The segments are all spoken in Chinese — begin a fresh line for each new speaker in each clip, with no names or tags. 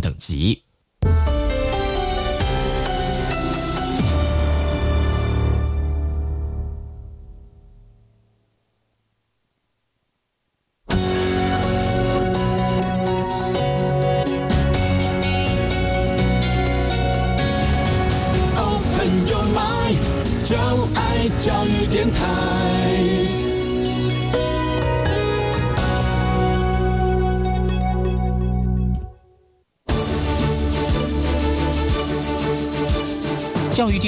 等级。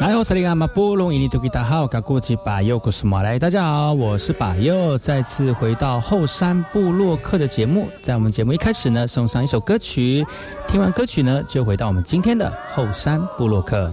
来后萨利阿马布隆伊尼图吉达好，噶过去巴佑古斯马来，大家好，我是巴佑，再次回到后山部落客的节目。在我们节目一开始呢，送上一首歌曲，听完歌曲呢，就回到我们今天的后山部落客。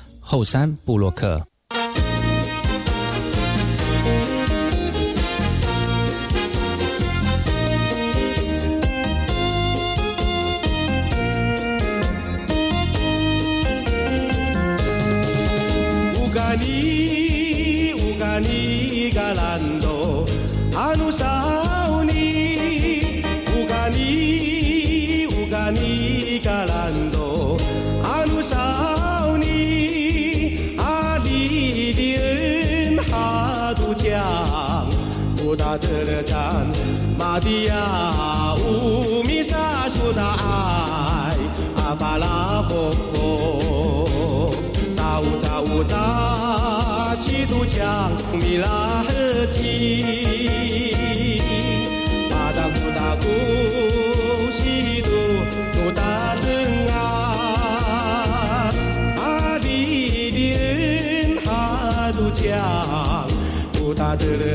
后山布洛克乌嘎尼乌嘎尼兰多阿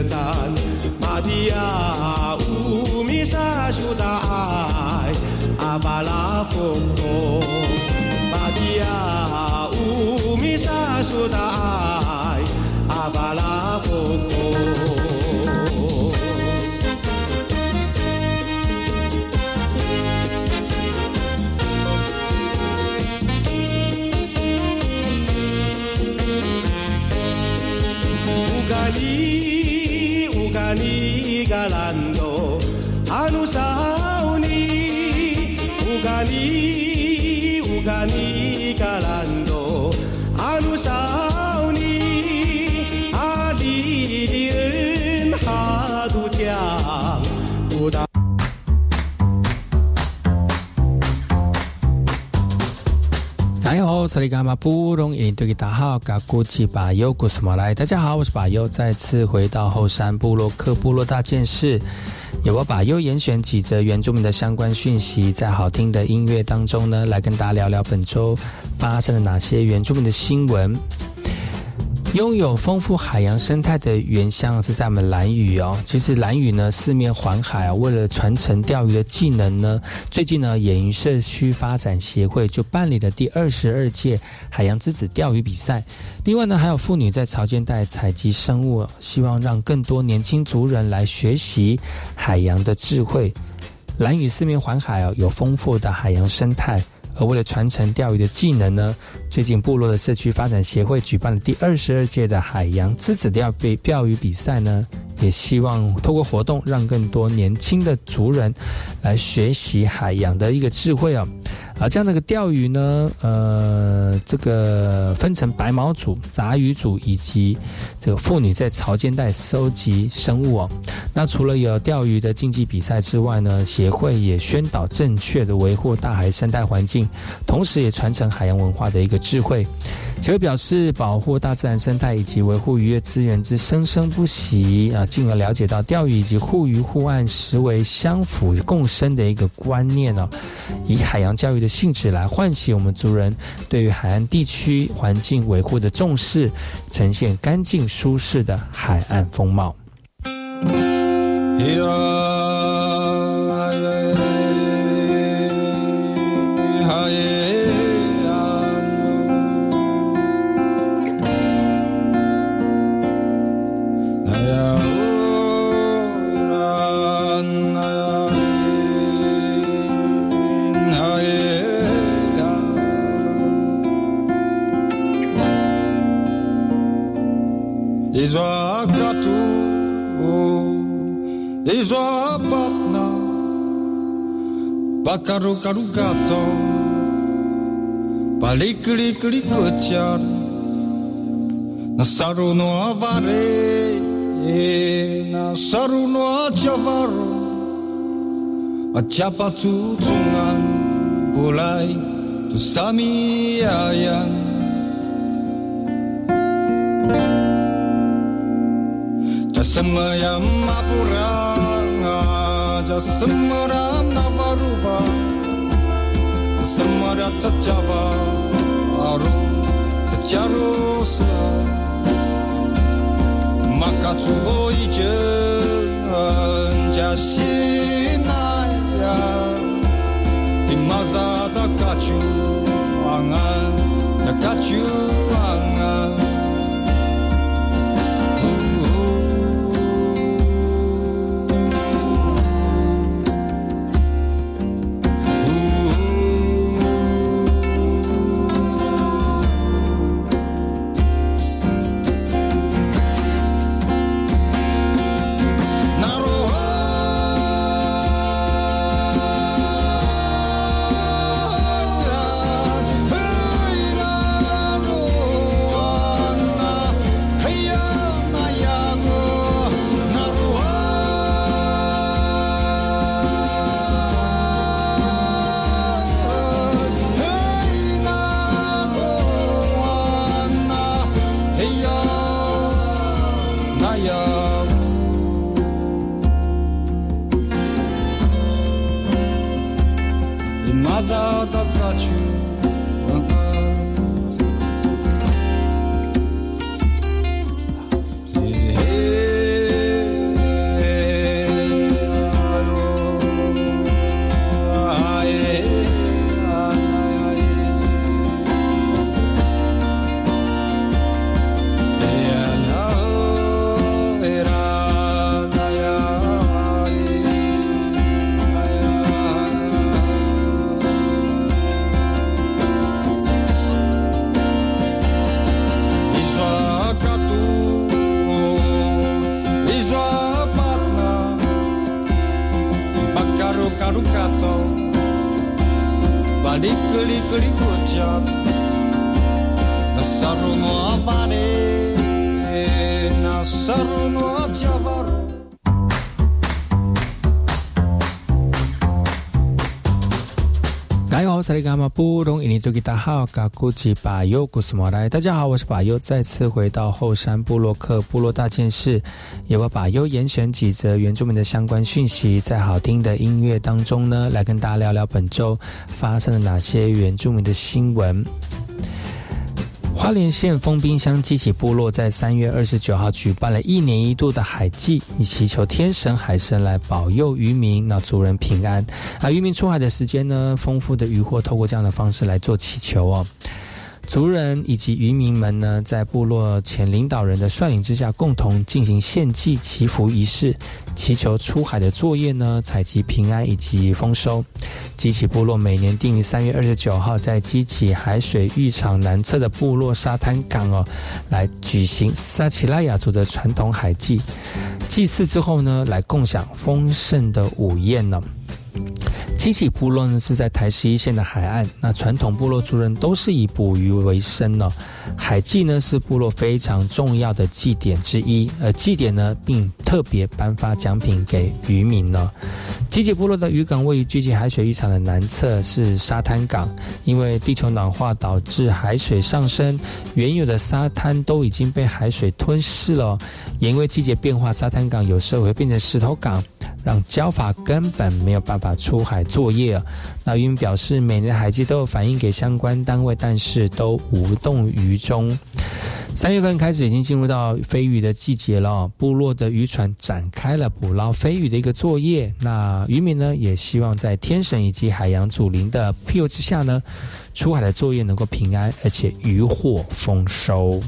dan 亚大家好，我是巴优，再次回到后山部落克部落大件事，由我把优严选几则原住民的相关讯息，在好听的音乐当中呢，来跟大家聊聊本周发生了哪些原住民的新闻。拥有丰富海洋生态的原乡是在我们蓝屿哦。其实蓝屿呢四面环海啊，为了传承钓鱼的技能呢，最近呢野鱼社区发展协会就办理了第二十二届海洋之子钓鱼比赛。另外呢，还有妇女在潮间带采集生物，希望让更多年轻族人来学习海洋的智慧。蓝屿四面环海哦，有丰富的海洋生态。而为了传承钓鱼的技能呢，最近部落的社区发展协会举办了第二十二届的海洋之子钓比钓鱼比赛呢，也希望透过活动让更多年轻的族人来学习海洋的一个智慧啊。啊，这样的一个钓鱼呢，呃，这个分成白毛组、杂鱼组以及这个妇女在潮间带收集生物哦。那除了有钓鱼的竞技比赛之外呢，协会也宣导正确的维护大海生态环境，同时也传承海洋文化的一个智慧。协会表示，保护大自然生态以及维护渔业资源之生生不息啊，进而了解到钓鱼以及护渔护岸实为相辅共生的一个观念哦，以海洋教育的。性质来唤起我们族人对于海岸地区环境维护的重视，呈现干净舒适的海岸风貌。
Klik kejar, na saru no avare e na saru no achavaro a chapa tu tunga bulai tu sami ayan ja sema ya mapura nga ja sinaya Imaza da kachu anga da kachu anga mazada
萨利伽马布隆伊尼多吉达好，嘎古吉巴尤古斯莫来。大家好，我是巴尤，再次回到后山部落克部落大件事，也为巴尤严选几则原住民的相关讯息，在好听的音乐当中呢，来跟大家聊聊本周发生了哪些原住民的新闻。花莲县丰滨乡基起部落在三月二十九号举办了一年一度的海祭，以祈求天神海神来保佑渔民，那族人平安。啊，渔民出海的时间呢，丰富的渔获透过这样的方式来做祈求哦。族人以及渔民们呢，在部落前领导人的率领之下，共同进行献祭祈福仪式，祈求出海的作业呢，采集平安以及丰收。基起部落每年定于三月二十九号，在基起海水浴场南侧的部落沙滩港哦，来举行萨奇拉雅族的传统海祭。祭祀之后呢，来共享丰盛的午宴呢。基起部落呢是在台十一线的海岸，那传统部落族人都是以捕鱼为生呢。海祭呢是部落非常重要的祭典之一，而祭典呢并特别颁发奖品给渔民呢。基起部落的渔港位于聚集海水浴场的南侧，是沙滩港。因为地球暖化导致海水上升，原有的沙滩都已经被海水吞噬了。也因为季节变化，沙滩港有时候会变成石头港。让交法根本没有办法出海作业。那渔民表示，每年的海季都有反映给相关单位，但是都无动于衷。三月份开始已经进入到飞鱼的季节了，部落的渔船展开了捕捞飞鱼的一个作业。那渔民呢，也希望在天神以及海洋祖灵的庇佑之下呢，出海的作业能够平安，而且渔获丰收。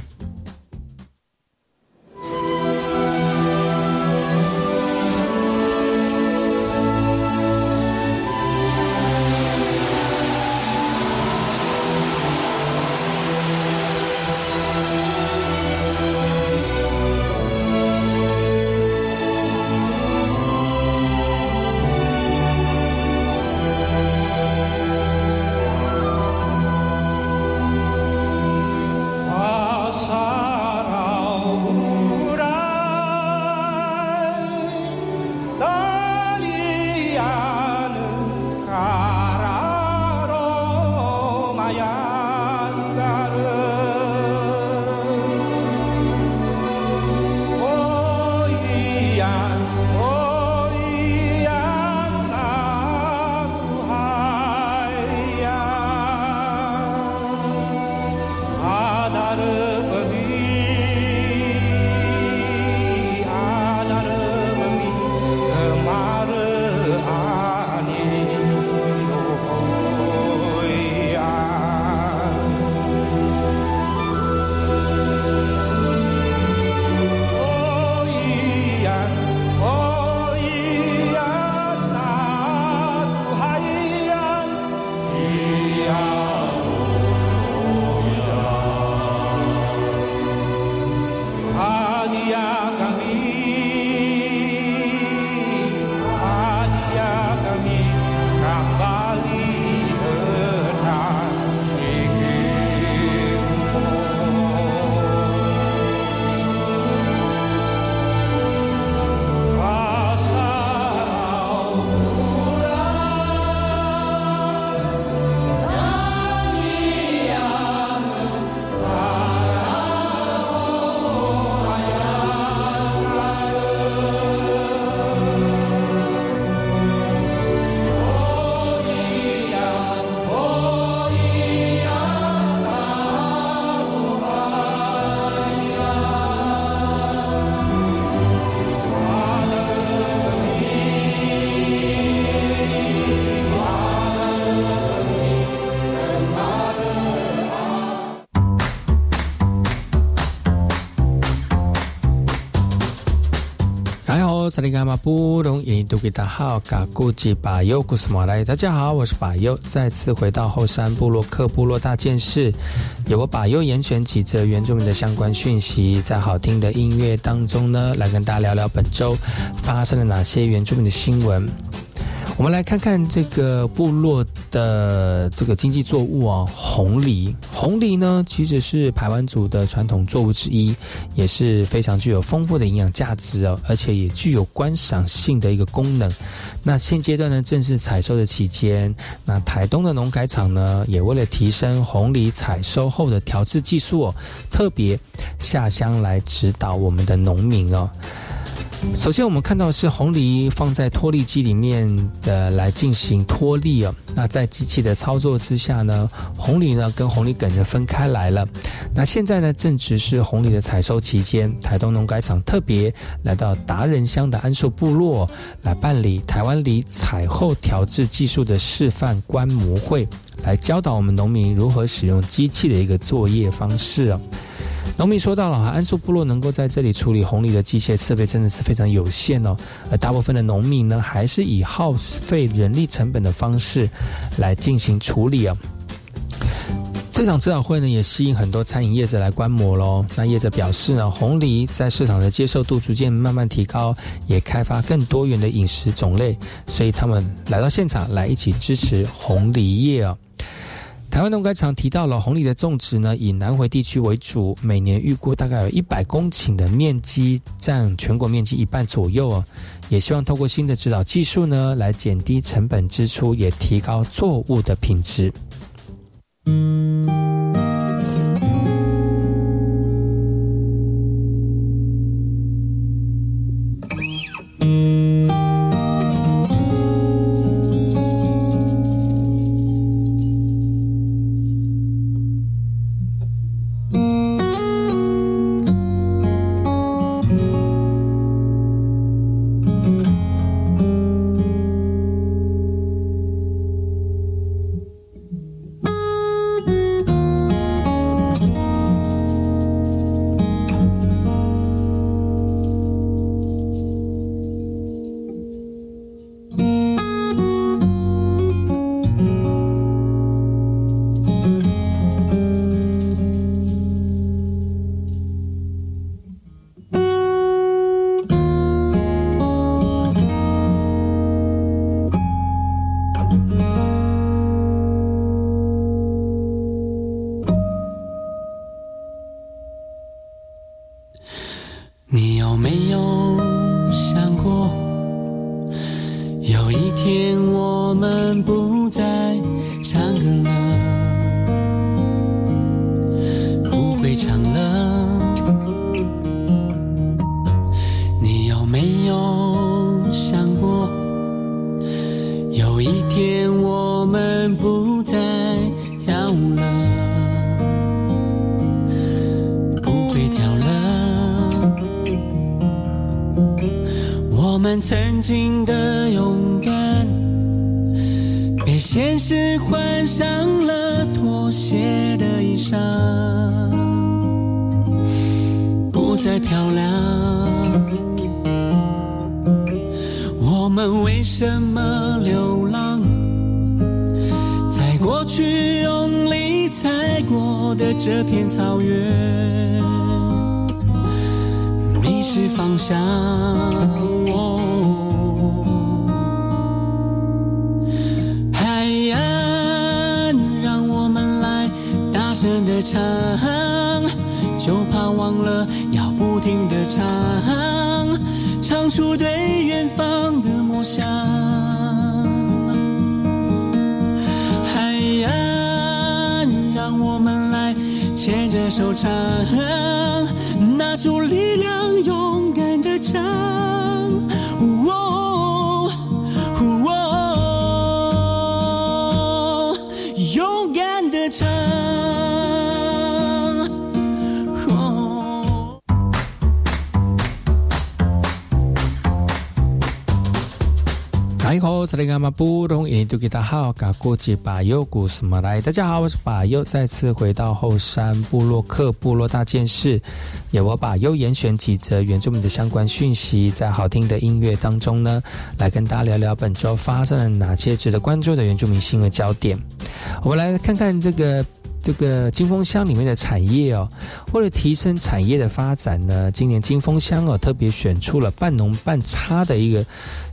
喽，萨利伽马布隆印度吉达好，嘎古吉巴尤古斯马来，大家好，我是巴尤，再次回到后山部落克部落大件事，由我巴尤严选几则原住民的相关讯息，在好听的音乐当中呢，来跟大家聊聊本周发生了哪些原住民的新闻。我们来看看这个部落的这个经济作物啊，红梨。红梨呢，其实是排湾族的传统作物之一，也是非常具有丰富的营养价值哦，而且也具有观赏性的一个功能。那现阶段呢，正是采收的期间。那台东的农改场呢，也为了提升红梨采收后的调制技术哦，特别下乡来指导我们的农民哦。首先，我们看到是红梨放在脱粒机里面的来进行脱粒哦。那在机器的操作之下呢，红梨呢跟红梨梗就分开来了。那现在呢，正值是红梨的采收期间，台东农改场特别来到达人乡的安寿部落来办理台湾梨采后调制技术的示范观摩会，来教导我们农民如何使用机器的一个作业方式哦。农民说到了哈，安素部落能够在这里处理红梨的机械设备真的是非常有限哦，而大部分的农民呢，还是以耗费人力成本的方式来进行处理啊。这场指导会呢，也吸引很多餐饮业者来观摩喽。那业者表示呢，红梨在市场的接受度逐渐慢慢提高，也开发更多元的饮食种类，所以他们来到现场来一起支持红梨业啊。台湾农改场提到了红梨的种植呢，以南回地区为主，每年预估大概有一百公顷的面积，占全国面积一半左右哦。也希望透过新的指导技术呢，来减低成本支出，也提高作物的品质。我们
来牵着手，唱，拿出力量，勇敢的唱。哦。
萨利伽马布隆，印尼多吉达号，嘎古吉巴尤古斯马来。大家好，我是巴尤，再次回到后山部落克部落大件事，也我巴尤严选几则原住民的相关讯息，在好听的音乐当中呢，来跟大家聊聊本周发生了哪些值得关注的原住民新闻焦点。我们来看看这个。这个金峰乡里面的产业哦，为了提升产业的发展呢，今年金峰乡哦特别选出了半农半差的一个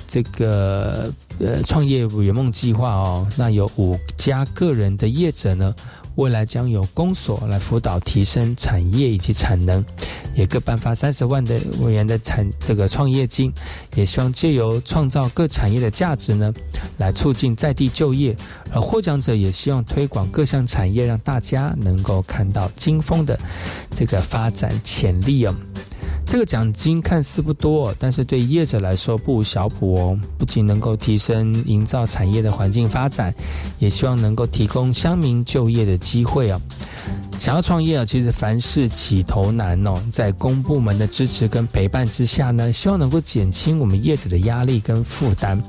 这个呃创业圆梦计划哦，那有五家个人的业者呢。未来将有公所来辅导提升产业以及产能，也各颁发三十万的委员的产这个创业金，也希望借由创造各产业的价值呢，来促进在地就业。而获奖者也希望推广各项产业，让大家能够看到金丰的这个发展潜力哦。这个奖金看似不多，但是对业者来说不无小补哦。不仅能够提升营造产业的环境发展，也希望能够提供乡民就业的机会哦。想要创业啊，其实凡事起头难哦。在公部门的支持跟陪伴之下呢，希望能够减轻我们业者的压力跟负担。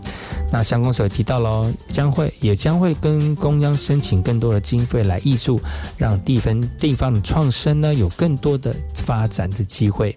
那相公所也提到喽，将会也将会跟中央申请更多的经费来挹注，让地方地方的创生呢有更多的发展的机会。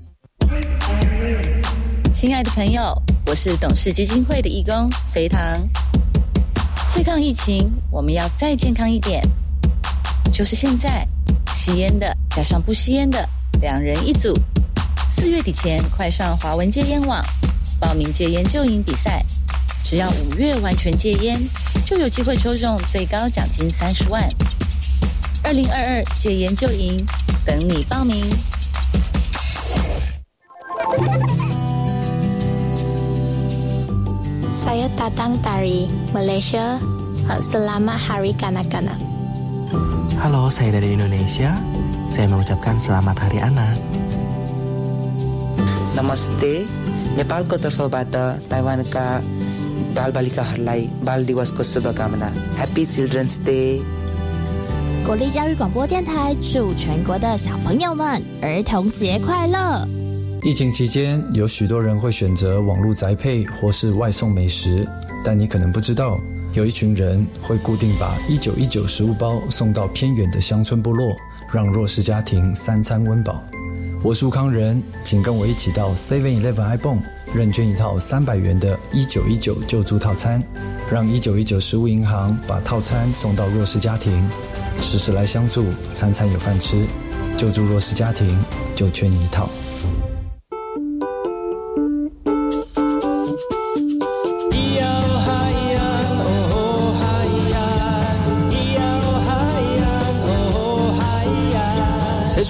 亲爱的朋友，我是董事基金会的义工隋唐。对抗疫情，我们要再健康一点。就是现在，吸烟的加上不吸烟的，两人一组。四月底前，快上华文戒烟网报名戒烟救营比赛。只要五月完全戒烟，就有机会抽中最高奖金三十万。二零二二戒烟救营，等你报名。
Saya datang dari Malaysia. Selamat Hari Kanak-kanak.
Halo, saya dari Indonesia. Saya mengucapkan selamat Hari Anak.
नमस्ते नेपालको तर्फबाट ताइवानका बालबालिकाहरूलाई बाल दिवसको शुभकामना happy children's day
国立教育广播电台祝全国的小朋友们儿童节快乐！
疫情期间，有许多人会选择网络宅配或是外送美食，但你可能不知道，有一群人会固定把一九一九食物包送到偏远的乡村部落，让弱势家庭三餐温饱。我是吴康仁，请跟我一起到 Seven Eleven iPhone 认捐一套三百元的一九一九救助套餐，让一九一九食物银行把套餐送到弱势家庭。时时来相助，餐餐有饭吃，救助弱势家庭，就缺你一套。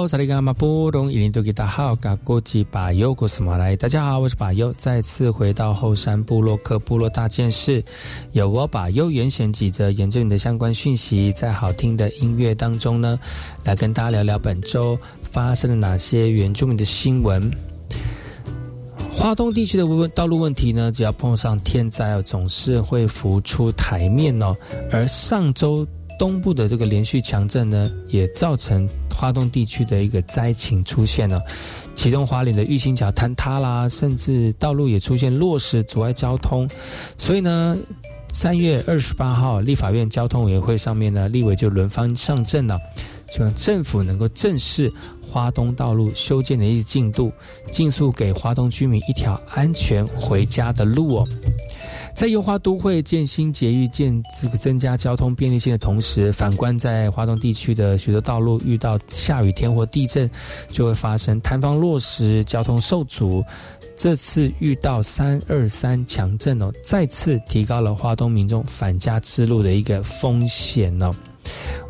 好，萨利伽马布隆伊林多吉达好，嘎国际把右古斯马来，大家好，我是把右，再次回到后山部落克部落大件事，有我把右原选几则原住民的相关讯息，在好听的音乐当中呢，来跟大家聊聊本周。发生了哪些原住民的新闻？华东地区的道路问题呢？只要碰上天灾，总是会浮出台面哦。而上周东部的这个连续强震呢，也造成华东地区的一个灾情出现了。其中华岭的玉兴桥坍塌啦，甚至道路也出现落石，阻碍交通。所以呢，三月二十八号，立法院交通委员会上面呢，立委就轮番上阵了，希望政府能够正视。花东道路修建的一进度，尽速给花东居民一条安全回家的路哦。在优化都会建新捷运、建这个增加交通便利性的同时，反观在华东地区的许多道路遇到下雨天或地震，就会发生坍方落石、交通受阻。这次遇到三二三强震哦，再次提高了华东民众返家之路的一个风险哦。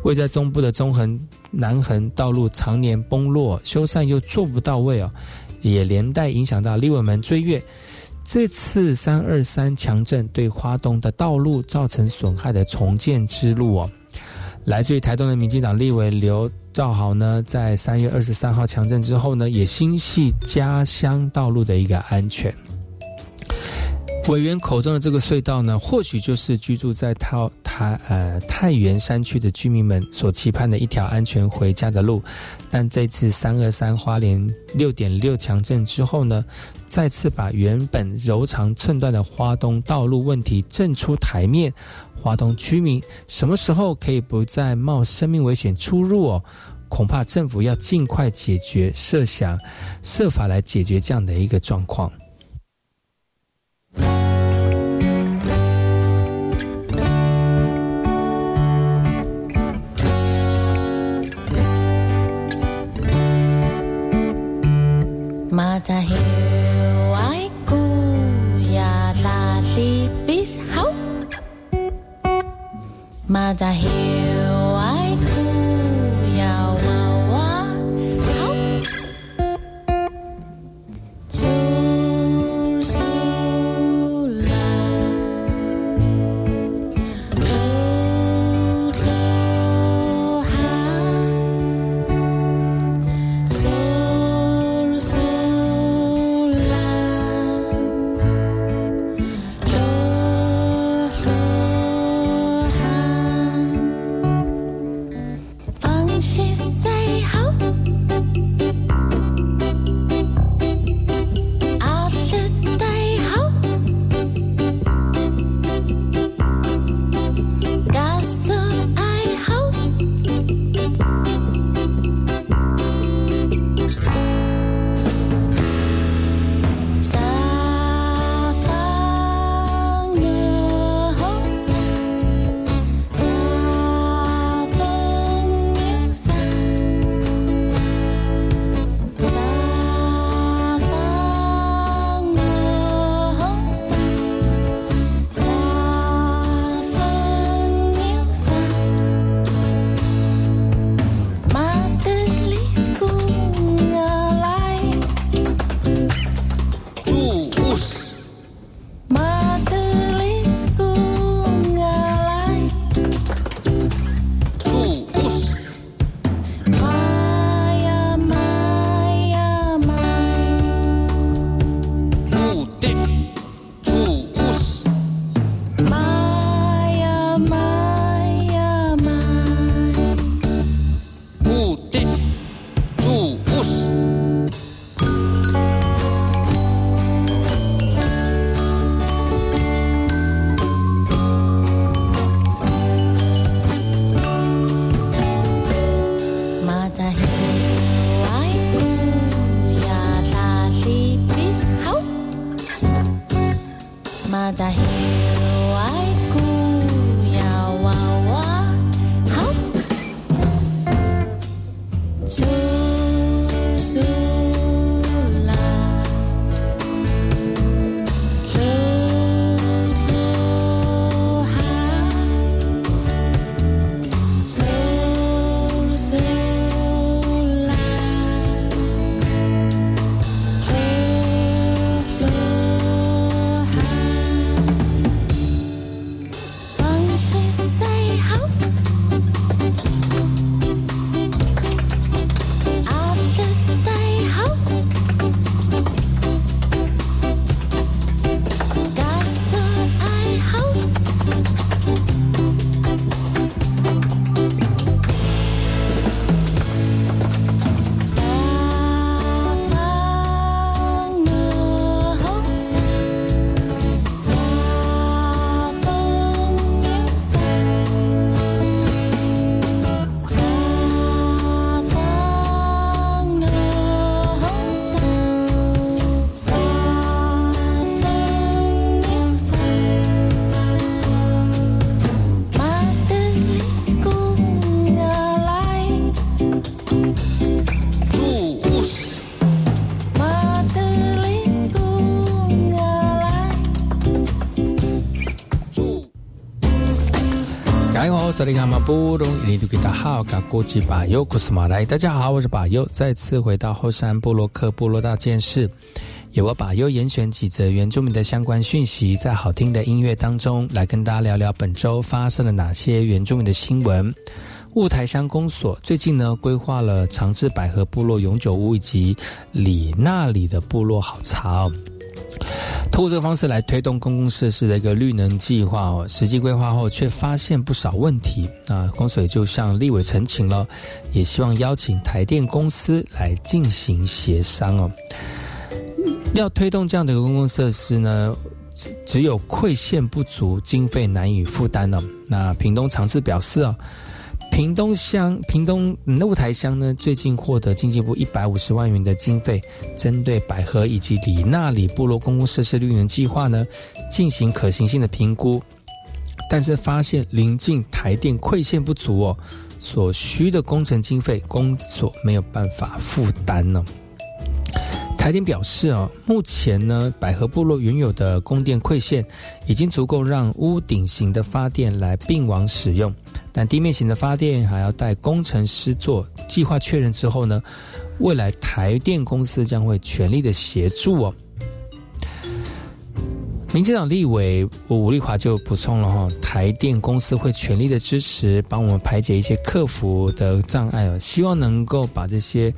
位在中部的中横、南横道路常年崩落，修缮又做不到位哦，也连带影响到立委们追月。这次三二三强震对花东的道路造成损害的重建之路哦，来自于台东的民进党立委刘兆豪呢，在三月二十三号强震之后呢，也心系家乡道路的一个安全。委员口中的这个隧道呢，或许就是居住在太太呃太原山区的居民们所期盼的一条安全回家的路。但这次三二三花莲六点六强震之后呢，再次把原本柔肠寸断的花东道路问题震出台面。花东居民什么时候可以不再冒生命危险出入哦？恐怕政府要尽快解决，设想设法来解决这样的一个状况。
Maar hear
heel ai ya la lipis
hau. Maar daar
我在。
大家好，我是巴尤，再次回到后山部落克部落大件事，由我巴尤严选几则原住民的相关讯息，在好听的音乐当中来跟大家聊聊本周发生了哪些原住民的新闻。雾台乡公所最近呢规划了长治百合部落永久屋以及里那里的部落好茶哦。通过这个方式来推动公共设施的一个绿能计划哦，实际规划后却发现不少问题啊，公水就向立委陈情了，也希望邀请台电公司来进行协商哦。要推动这样的一个公共设施呢，只有馈献不足，经费难以负担了。那屏东长治表示哦。屏东乡、屏东雾台乡呢，最近获得经济部一百五十万元的经费，针对百合以及里纳里部落公共设施绿能计划呢，进行可行性的评估，但是发现临近台电馈线不足哦，所需的工程经费，工作没有办法负担呢。台电表示啊，目前呢，百合部落原有的供电馈线已经足够让屋顶型的发电来并网使用，但地面型的发电还要待工程师做计划确认之后呢，未来台电公司将会全力的协助哦。民进党立委吴立华就补充了哈，台电公司会全力的支持，帮我们排解一些客服的障碍哦，希望能够把这些。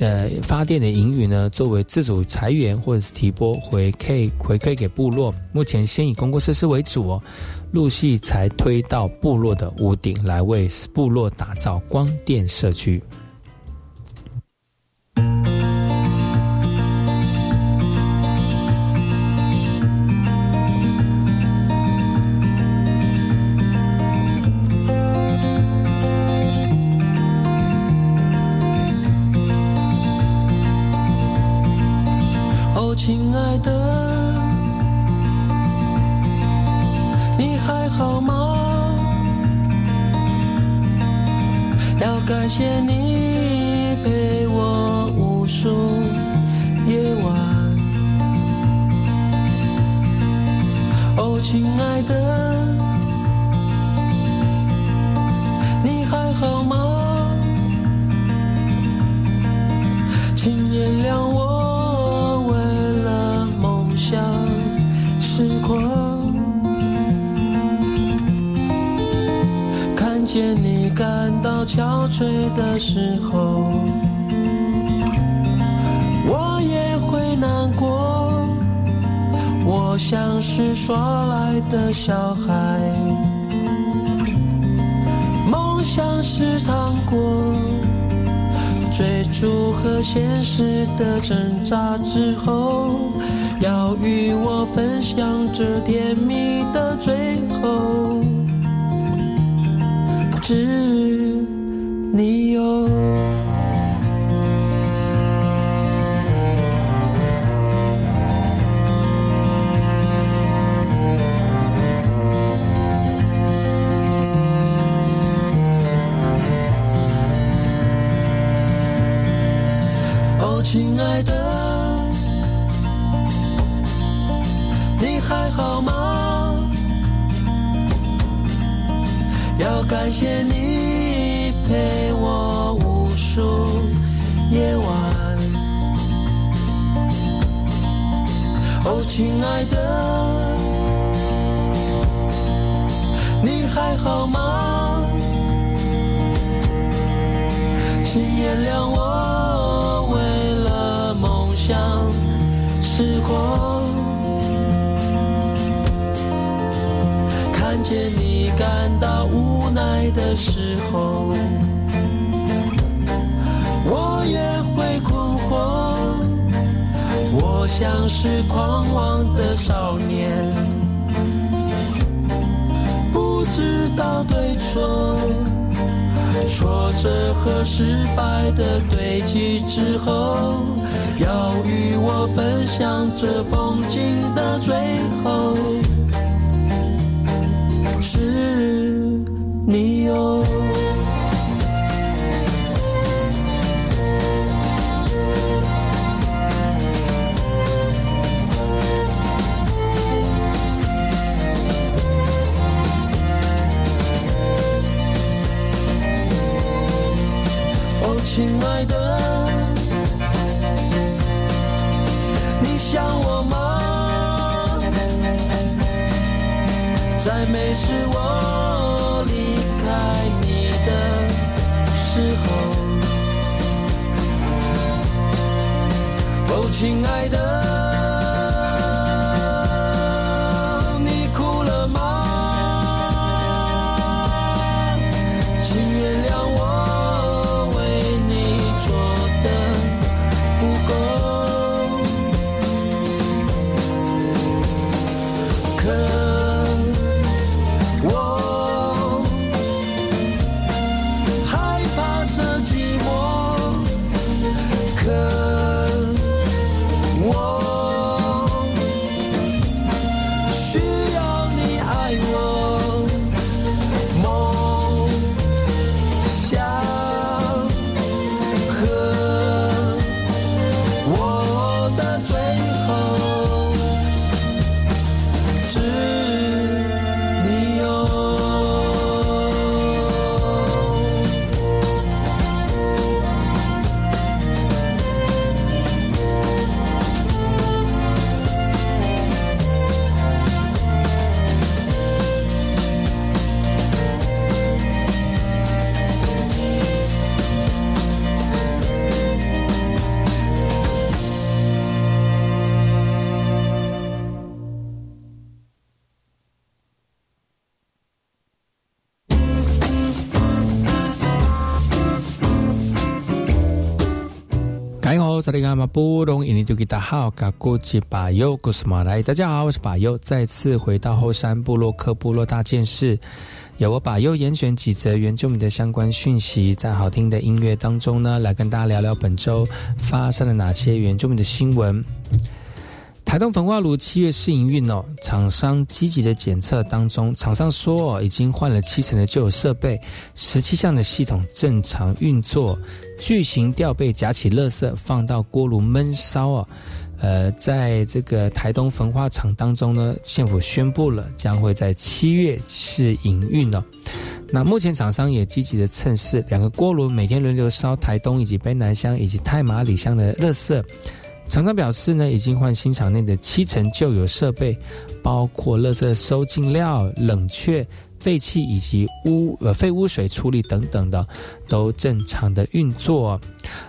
呃，发电的盈余呢，作为自主裁员或者是提拨回馈回馈给部落。目前先以公共设施为主哦，陆续才推到部落的屋顶来为部落打造光电社区。
挣扎之后，要与我分享这甜蜜的最后，只你有。哦，亲爱的，感谢你陪我无数夜晚。哦，亲爱的，你还好吗？请原谅我为了梦想痴狂，看见你感到无无奈的时候，我也会困惑。我像是狂妄的少年，不知道对错。挫折和失败的堆积之后，要与我分享这风景的最后，你
萨利伽马布隆印尼多吉达好，嘎古吉巴尤古斯马来。大家好，我是巴尤，再次回到后山部落克部落大件事，由我巴尤严选几则原住民的相关讯息，在好听的音乐当中呢，来跟大家聊聊本周发生了哪些原住民的新闻。台东焚化炉七月试营运哦，厂商积极的检测当中，厂商说哦，已经换了七成的旧有设备，十七项的系统正常运作，巨型吊被夹起垃圾放到锅炉闷烧哦。呃，在这个台东焚化厂当中呢，县府宣布了将会在七月试营运哦。那目前厂商也积极的测试两个锅炉，每天轮流烧台东以及卑南乡以及太马里乡的垃圾。厂商表示呢，已经换新厂内的七成旧有设备，包括垃圾收进料、冷却、废气以及污呃废污水处理等等的，都正常的运作。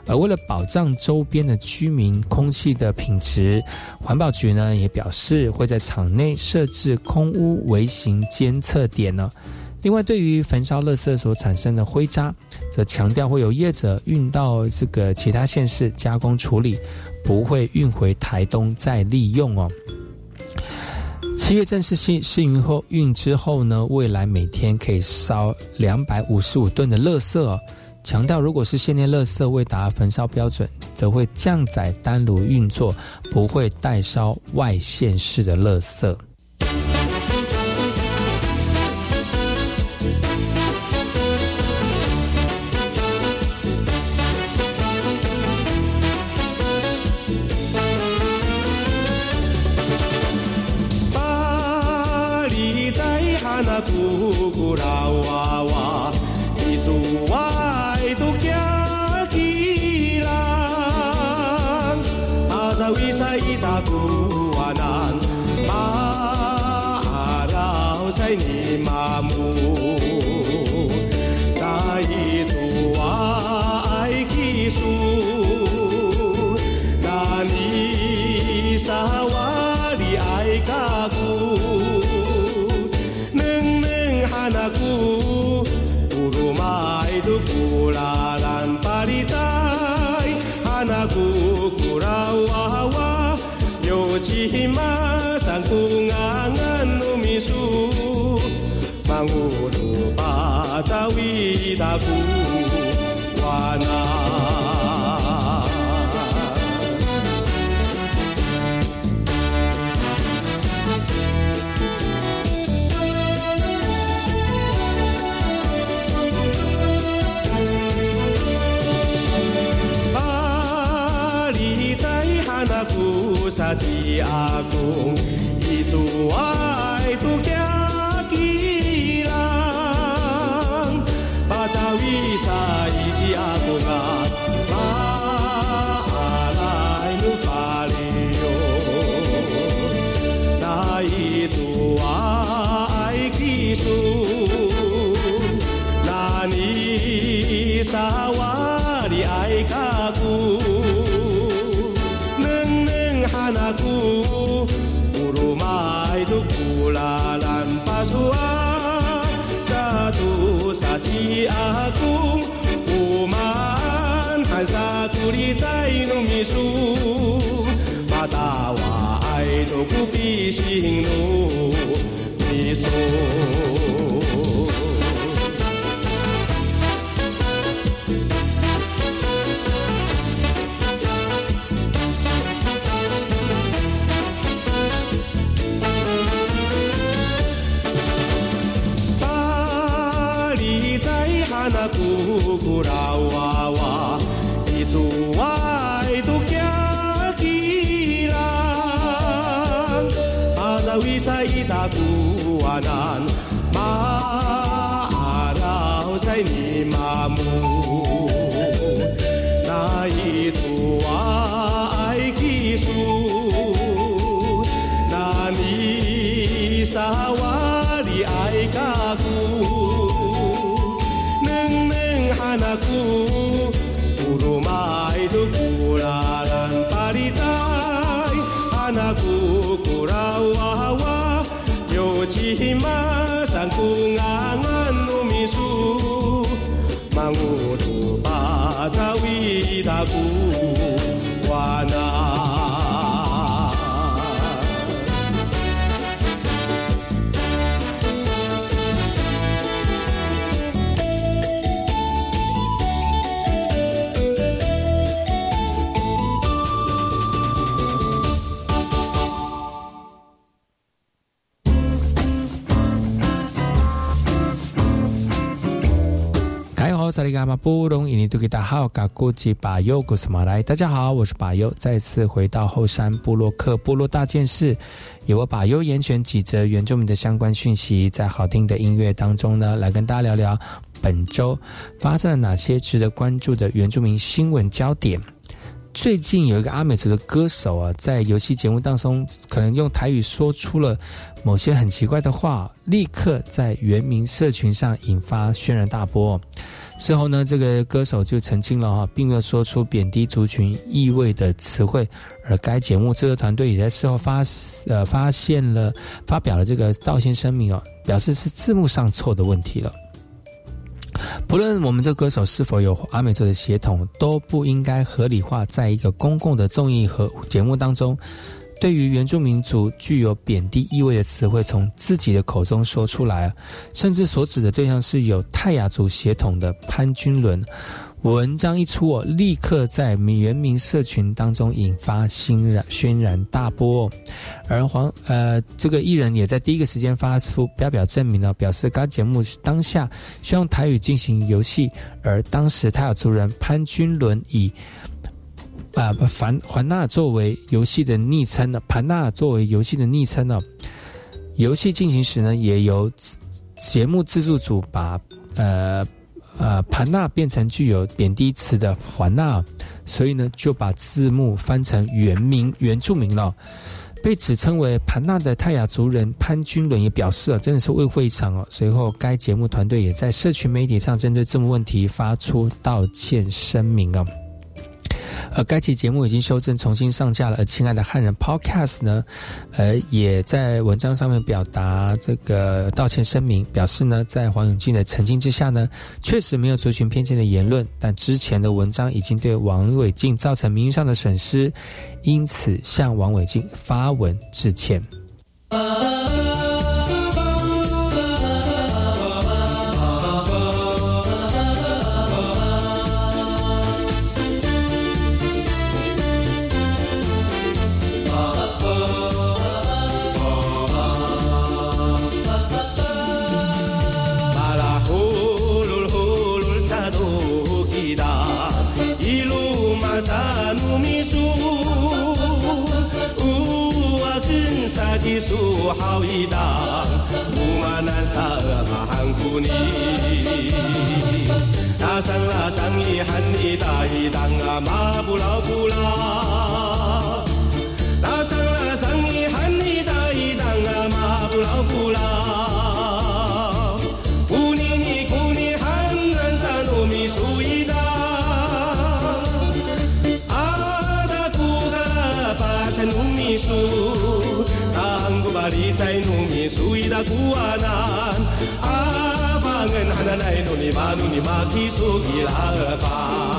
而，为了保障周边的居民空气的品质，环保局呢也表示会在厂内设置空污微型监测点呢。另外，对于焚烧垃圾所产生的灰渣，则强调会有业者运到这个其他县市加工处理，不会运回台东再利用哦。七月正式试试运后运之后呢，未来每天可以烧两百五十五吨的垃圾哦。强调，如果是限量垃圾未达焚烧标准，则会降载单炉运作，不会代烧外线式的垃圾。
古古老娃娃，一组外都家起人，阿扎维塞伊达古瓦南，马阿拉塞尼马 hanaku Urumai tu kulalan pasua Satu saci aku Uman hansa kuritai numisu Matawa ai tu kupising nu misu 古古老娃娃，一组外都家起人，阿扎维塞伊达古瓦南，马阿拉塞尼马萨
利嘎马布隆伊尼杜吉达好嘎古吉巴尤古斯马来，大家好，我是巴尤，再次回到后山部落克部落大件事，由我巴尤严选几则原住民的相关讯息，在好听的音乐当中呢，来跟大家聊聊本周发生了哪些值得关注的原住民新闻焦点。最近有一个阿美族的歌手啊，在游戏节目当中，可能用台语说出了某些很奇怪的话，立刻在原民社群上引发轩然大波。事后呢，这个歌手就澄清了哈，并没有说出贬低族群意味的词汇。而该节目制作团队也在事后发呃发现了发表了这个道歉声明哦，表示是字幕上错的问题了。不论我们这歌手是否有阿美族的血统，都不应该合理化在一个公共的综艺和节目当中，对于原住民族具有贬低意味的词汇从自己的口中说出来，甚至所指的对象是有泰雅族血统的潘君伦。文章一出，立刻在原民社群当中引发欣然轩然大波、而黄呃这个艺人也在第一个时间发出表表证明了，表示该节目当下需用台语进行游戏，而当时泰雅族人潘君伦以啊凡环纳作为游戏的昵称呢，盘纳作为游戏的昵称呢，游戏进行时呢，也由节目制作组把呃。呃，盘纳变成具有贬低词的环纳，所以呢就把字幕翻成原名原住民了。被指称为盘纳的泰雅族人潘君伦也表示啊，真的是为会一场哦。随后，该节目团队也在社群媒体上针对字幕问题发出道歉声明啊。而该期节目已经修正，重新上架了。而亲爱的汉人 Podcast 呢，呃，也在文章上面表达这个道歉声明，表示呢，在黄永进的澄清之下呢，确实没有族群偏见的言论，但之前的文章已经对王伟进造成名誉上的损失，因此向王伟进发文致歉。
喊你大一当啊妈不老不老，大上啊上你喊你大一当啊妈不老不老，姑你你姑你喊俺三路米数一大，阿达姑个把山路米数，当姑把里在路米数一大姑啊难。阿巴恩哈那奈努尼马努尼马提苏吉拉尔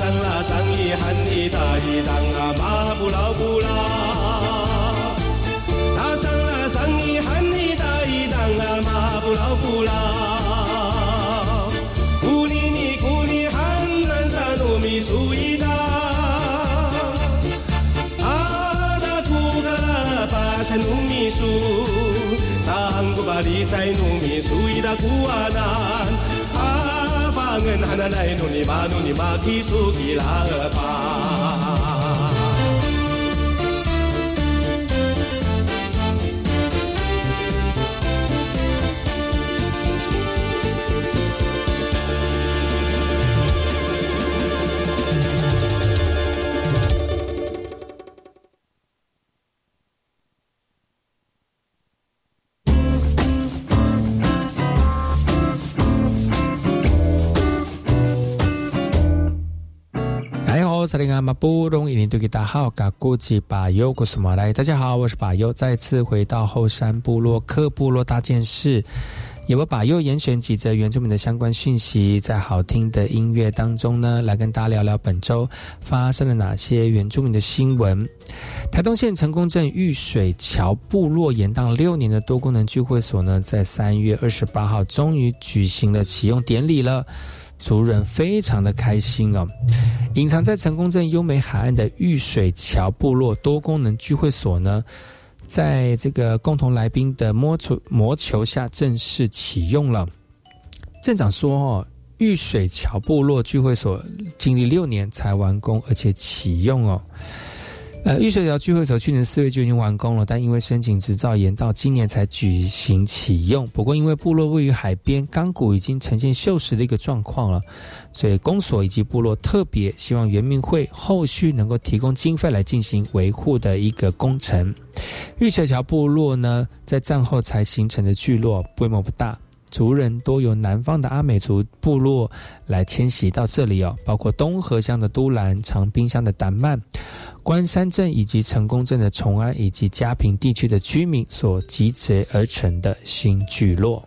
当啦当一喊一打一当啊，马不老不拉。那当啦当一喊一打一当啊，马不老不拉。古里米古里汉南萨努米苏一达，啊达图卡拉巴沙努米苏，当古巴里在努米苏一达古啊南。南，阿巴 mangen hananay no ni mano ni makisugi pa.
哎呦，萨利嘎马布隆伊尼杜吉达好，嘎古吉巴尤古斯马来，大家好，我是巴尤，再次回到后山部落克部落大件事。也为把又严选几则原住民的相关讯息，在好听的音乐当中呢，来跟大家聊聊本周发生了哪些原住民的新闻。台东县成功镇玉水桥部落延宕六年的多功能聚会所呢，在三月二十八号终于举行了启用典礼了。族人非常的开心哦。隐藏在成功镇优美海岸的玉水桥部落多功能聚会所呢，在这个共同来宾的摸球魔球下正式启用了。镇长说：“哦，玉水桥部落聚会所经历六年才完工，而且启用哦。”呃，玉水桥聚会所去年四月就已经完工了，但因为申请执照延到今年才举行启用。不过，因为部落位于海边，钢骨已经呈现锈蚀的一个状况了，所以公所以及部落特别希望原民会后续能够提供经费来进行维护的一个工程。玉水桥部落呢，在战后才形成的聚落，规模不大。族人多由南方的阿美族部落来迁徙到这里哦，包括东河乡的都兰、长滨乡的达曼、关山镇以及成功镇的崇安以及嘉平地区的居民所集结而成的新聚落。